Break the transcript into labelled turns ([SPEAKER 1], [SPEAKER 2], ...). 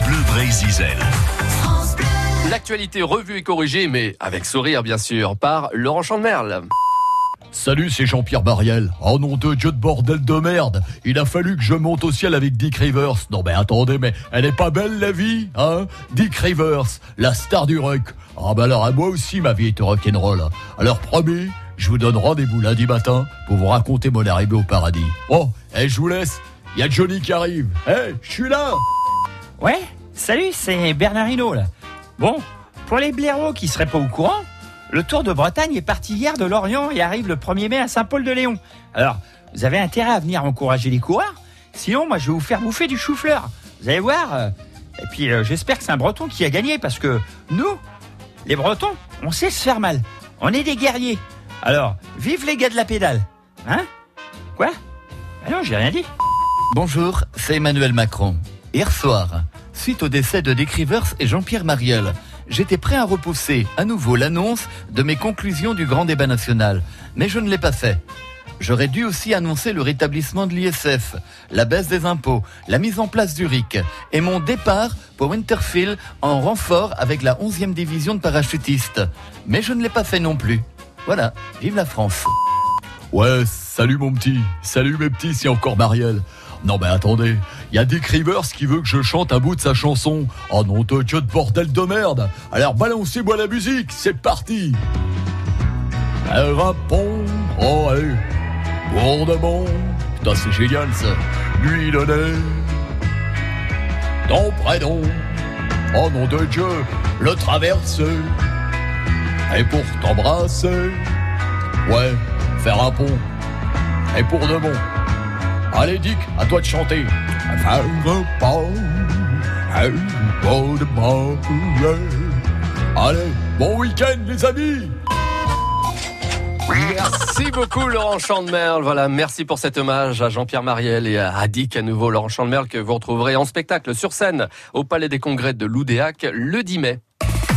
[SPEAKER 1] France Bleu Brésil.
[SPEAKER 2] L'actualité revue et corrigée, mais avec sourire bien sûr, par Laurent Chandemerle.
[SPEAKER 3] Salut, c'est Jean-Pierre Bariel. Oh nom de Dieu de bordel de merde. Il a fallu que je monte au ciel avec Dick Rivers. Non mais attendez, mais elle est pas belle la vie, hein? Dick Rivers, la star du rock. Ah bah alors à moi aussi ma vie est rock'n'roll. Alors promis, je vous donne rendez-vous lundi matin pour vous raconter mon arrivée au paradis. Oh, et je vous laisse. Il y a Johnny qui arrive. Eh, je suis là.
[SPEAKER 4] Ouais, salut, c'est Bernard Hinault. Bon, pour les blaireaux qui seraient pas au courant, le Tour de Bretagne est parti hier de Lorient et arrive le 1er mai à Saint-Paul-de-Léon. Alors, vous avez intérêt à venir encourager les coureurs, sinon moi je vais vous faire bouffer du chou-fleur. Vous allez voir. euh, Et puis euh, j'espère que c'est un breton qui a gagné parce que nous, les bretons, on sait se faire mal. On est des guerriers. Alors, vive les gars de la pédale. Hein? Quoi? Ah non, j'ai rien dit.
[SPEAKER 5] Bonjour, c'est Emmanuel Macron. Hier soir, suite au décès de Dick Rivers et Jean-Pierre Mariel, j'étais prêt à repousser à nouveau l'annonce de mes conclusions du grand débat national, mais je ne l'ai pas fait. J'aurais dû aussi annoncer le rétablissement de l'ISF, la baisse des impôts, la mise en place du RIC et mon départ pour Winterfield en renfort avec la 11e division de parachutistes. Mais je ne l'ai pas fait non plus. Voilà, vive la France.
[SPEAKER 3] Ouais, salut mon petit. Salut mes petits, c'est encore Marielle. Non mais attendez, il y a Dick Rivers qui veut que je chante un bout de sa chanson. Oh non de Dieu de bordel de merde. Alors balancez-moi la musique, c'est parti. Répond, oh allez, lourdement. Putain c'est génial ça. Lui donner ton prénom. Oh nom de Dieu, le traverser. Et pour t'embrasser. Ouais, faire un pont. Et pour de bon. Allez Dick, à toi de chanter. Allez, bon week-end les amis
[SPEAKER 2] Merci beaucoup Laurent Chandemerle. Voilà, merci pour cet hommage à Jean-Pierre Mariel et à Dick à nouveau Laurent Chandemerle que vous retrouverez en spectacle sur scène au Palais des Congrès de Loudéac le 10 mai.